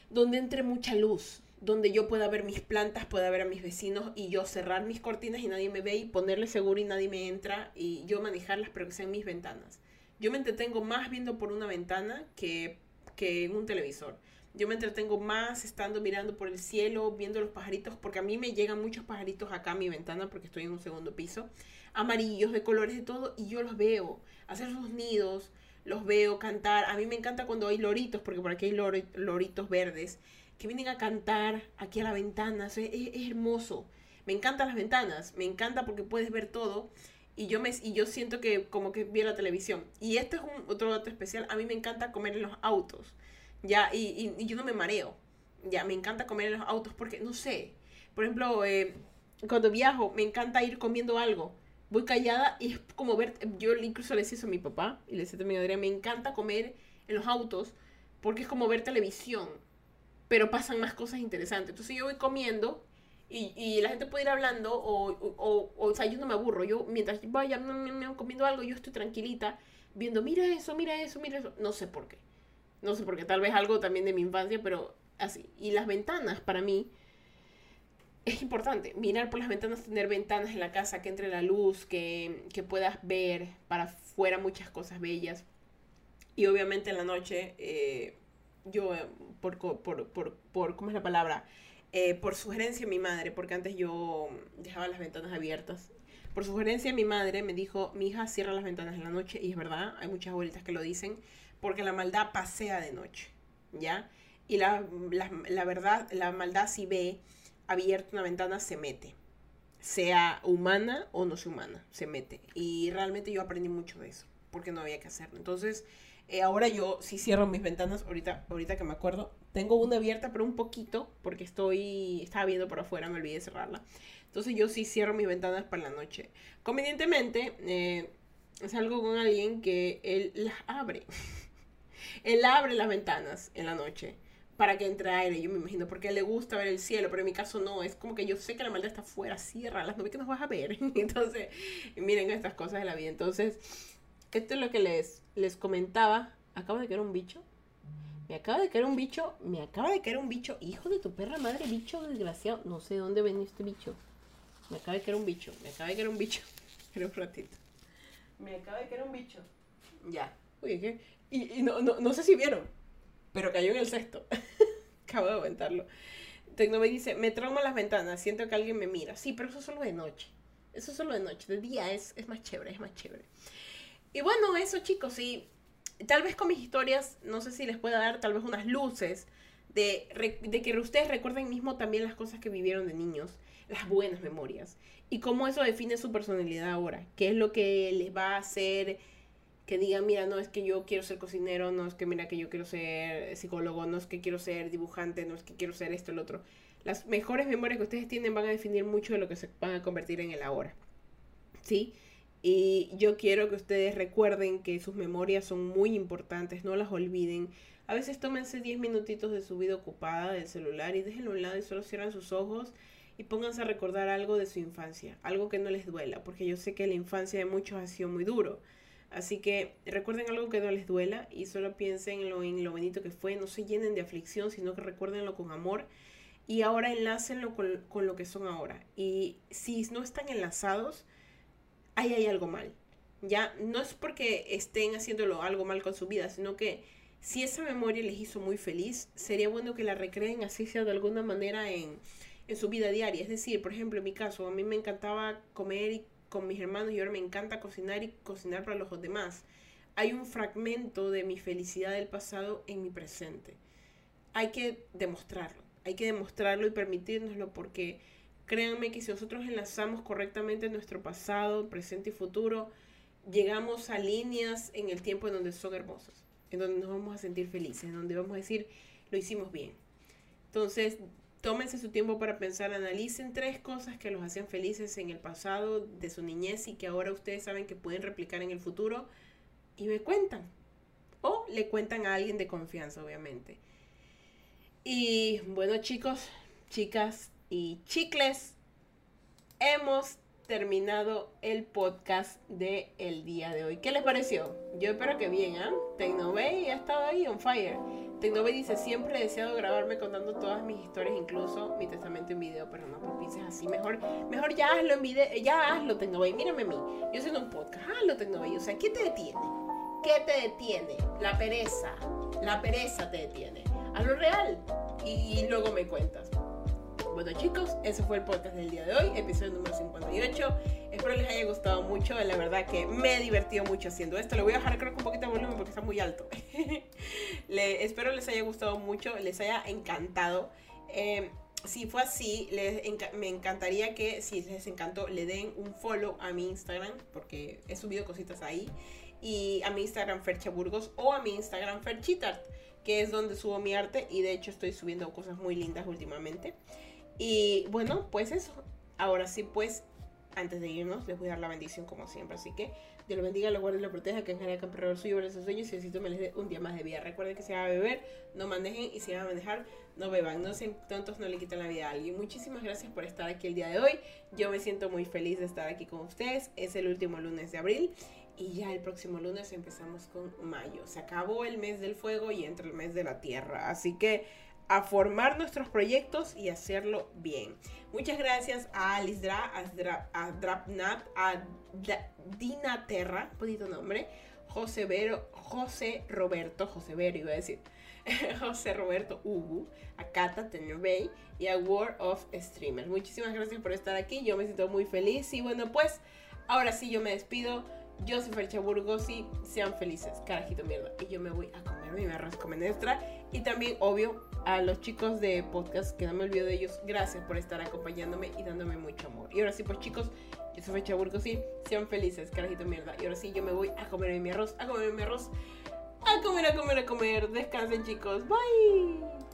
Donde entre mucha luz donde yo pueda ver mis plantas, pueda ver a mis vecinos y yo cerrar mis cortinas y nadie me ve y ponerle seguro y nadie me entra y yo manejarlas pero que sean mis ventanas. Yo me entretengo más viendo por una ventana que, que en un televisor. Yo me entretengo más estando mirando por el cielo, viendo los pajaritos, porque a mí me llegan muchos pajaritos acá a mi ventana porque estoy en un segundo piso, amarillos, de colores, de todo, y yo los veo hacer sus nidos, los veo cantar. A mí me encanta cuando hay loritos, porque por aquí hay loritos verdes que vienen a cantar aquí a la ventana. Es, hermoso. Me encantan las ventanas. Me encanta porque puedes ver todo. Y yo, me, y yo siento que como que vi la televisión. Y este es un, otro dato especial. A mí me encanta comer en los autos. Ya, y, y, yo no me mareo. Ya, me encanta comer en los autos porque, no sé. Por ejemplo, eh, cuando viajo, me encanta ir comiendo algo. Voy callada y es como ver. Yo incluso le decía eso a mi papá y le decía a mi madre, me encanta comer en los autos porque es como ver televisión pero pasan más cosas interesantes. Entonces yo voy comiendo y, y la gente puede ir hablando o, o, o, sea, yo no me aburro. Yo mientras vaya comiendo algo, yo estoy tranquilita viendo, mira eso, mira eso, mira eso. No sé por qué. No sé por qué, tal vez algo también de mi infancia, pero así. Y las ventanas para mí es importante. Mirar por las ventanas, tener ventanas en la casa, que entre la luz, que, que puedas ver para afuera muchas cosas bellas. Y obviamente en la noche... Eh, yo, eh, por, por, por, por ¿cómo es la palabra? Eh, por sugerencia mi madre, porque antes yo dejaba las ventanas abiertas. Por sugerencia de mi madre me dijo, mi hija cierra las ventanas en la noche, y es verdad, hay muchas abuelitas que lo dicen, porque la maldad pasea de noche, ¿ya? Y la, la, la verdad, la maldad si ve abierta una ventana, se mete. Sea humana o no sea humana, se mete. Y realmente yo aprendí mucho de eso, porque no había que hacerlo. Entonces, eh, ahora yo sí cierro mis ventanas, ahorita, ahorita que me acuerdo. Tengo una abierta, pero un poquito, porque estoy, estaba viendo por afuera, me olvidé de cerrarla. Entonces yo sí cierro mis ventanas para la noche. Convenientemente, eh, salgo con alguien que él las abre. él abre las ventanas en la noche para que entre aire, yo me imagino, porque él le gusta ver el cielo, pero en mi caso no, es como que yo sé que la maldad está afuera, cierra, las ve que nos vas a ver. Entonces, miren estas cosas de la vida. Entonces, esto es lo que les, les comentaba. Acaba de caer un bicho. Me acaba de caer un bicho. Me acaba de caer un bicho. Hijo de tu perra madre, bicho desgraciado. No sé dónde venía este bicho. Me acaba de caer un bicho. Me acaba de caer un bicho. Pero un ratito. Me acaba de caer un bicho. Ya. Oye, ¿qué? Y, no, no, no sé si vieron. Pero cayó en el cesto. Acabo de aventarlo. Tecnove dice, me trauma las ventanas, siento que alguien me mira. Sí, pero eso es solo de noche. Eso es solo de noche. De día es, es más chévere, es más chévere. Y bueno, eso chicos, sí. Tal vez con mis historias, no sé si les pueda dar tal vez unas luces de, de que ustedes recuerden mismo también las cosas que vivieron de niños, las buenas memorias. Y cómo eso define su personalidad ahora. ¿Qué es lo que les va a hacer que digan, mira, no es que yo quiero ser cocinero, no es que mira que yo quiero ser psicólogo, no es que quiero ser dibujante, no es que quiero ser esto, el otro. Las mejores memorias que ustedes tienen van a definir mucho de lo que se van a convertir en el ahora. ¿Sí? Y yo quiero que ustedes recuerden que sus memorias son muy importantes, no las olviden. A veces tómense 10 minutitos de su vida ocupada del celular y déjenlo a un lado y solo cierran sus ojos y pónganse a recordar algo de su infancia, algo que no les duela, porque yo sé que la infancia de muchos ha sido muy duro. Así que recuerden algo que no les duela y solo piensen en lo, en lo bonito que fue. No se llenen de aflicción, sino que recuérdenlo con amor y ahora enlácenlo con, con lo que son ahora. Y si no están enlazados, ahí hay algo mal. Ya no es porque estén haciéndolo algo mal con su vida, sino que si esa memoria les hizo muy feliz, sería bueno que la recreen así sea de alguna manera en, en su vida diaria. Es decir, por ejemplo, en mi caso, a mí me encantaba comer y con mis hermanos y ahora me encanta cocinar y cocinar para los demás. Hay un fragmento de mi felicidad del pasado en mi presente. Hay que demostrarlo, hay que demostrarlo y permitírnoslo porque créanme que si nosotros enlazamos correctamente nuestro pasado, presente y futuro, llegamos a líneas en el tiempo en donde son hermosas, en donde nos vamos a sentir felices, en donde vamos a decir, lo hicimos bien. Entonces, Tómense su tiempo para pensar, analicen tres cosas que los hacían felices en el pasado de su niñez y que ahora ustedes saben que pueden replicar en el futuro y me cuentan. O le cuentan a alguien de confianza, obviamente. Y bueno, chicos, chicas y chicles, hemos terminado el podcast de el día de hoy. ¿Qué les pareció? Yo espero que bien, ¿ah? ¿eh? Ha estado ahí on fire. Tecnobay dice, siempre he deseado grabarme contando todas mis historias, incluso mi testamento en video, pero no propices así. Mejor, mejor ya hazlo en video, ya hazlo, Tecnobay. Mírame a mí. Yo soy un podcast, hazlo, Tecnobay. O sea, ¿qué te detiene? ¿Qué te detiene? La pereza. La pereza te detiene. Hazlo real. Y luego me cuentas. Bueno chicos, ese fue el podcast del día de hoy, episodio número 58. Espero les haya gustado mucho, la verdad que me he divertido mucho haciendo esto. Le voy a dejar creo que un poquito de volumen porque está muy alto. le, espero les haya gustado mucho, les haya encantado. Eh, si fue así, me encantaría que si les encantó le den un follow a mi Instagram porque he subido cositas ahí. Y a mi Instagram Ferchaburgos o a mi Instagram Ferchitart, que es donde subo mi arte y de hecho estoy subiendo cosas muy lindas últimamente. Y bueno, pues eso. Ahora sí, pues, antes de irnos, les voy a dar la bendición como siempre. Así que Dios lo bendiga, lo guarde y lo proteja, que en general el suyo sus sueños y así me les dé un día más de vida. Recuerden que si van a beber, no manejen y si van a manejar, no beban. No sean tontos, no le quiten la vida a alguien. Muchísimas gracias por estar aquí el día de hoy. Yo me siento muy feliz de estar aquí con ustedes. Es el último lunes de abril. Y ya el próximo lunes empezamos con mayo. Se acabó el mes del fuego y entra el mes de la tierra. Así que a formar nuestros proyectos y hacerlo bien. Muchas gracias a Alisdra, a, Drapnat, a Dina Terra, bonito nombre, José, Vero, José Roberto, José iba a decir, José Roberto Ugu, a Kata Tenovey y a World of Streamers. Muchísimas gracias por estar aquí, yo me siento muy feliz y bueno pues ahora sí yo me despido. Yo soy Fercha Burgos y sean felices, carajito mierda. Y yo me voy a comer mi arroz con menestra. Y también, obvio, a los chicos de podcast, que no me olvido de ellos, gracias por estar acompañándome y dándome mucho amor. Y ahora sí, pues chicos, yo soy Fecha Burgos y sean felices, carajito mierda. Y ahora sí, yo me voy a comer mi arroz, a comer mi arroz, a comer, a comer, a comer. Descansen, chicos. Bye.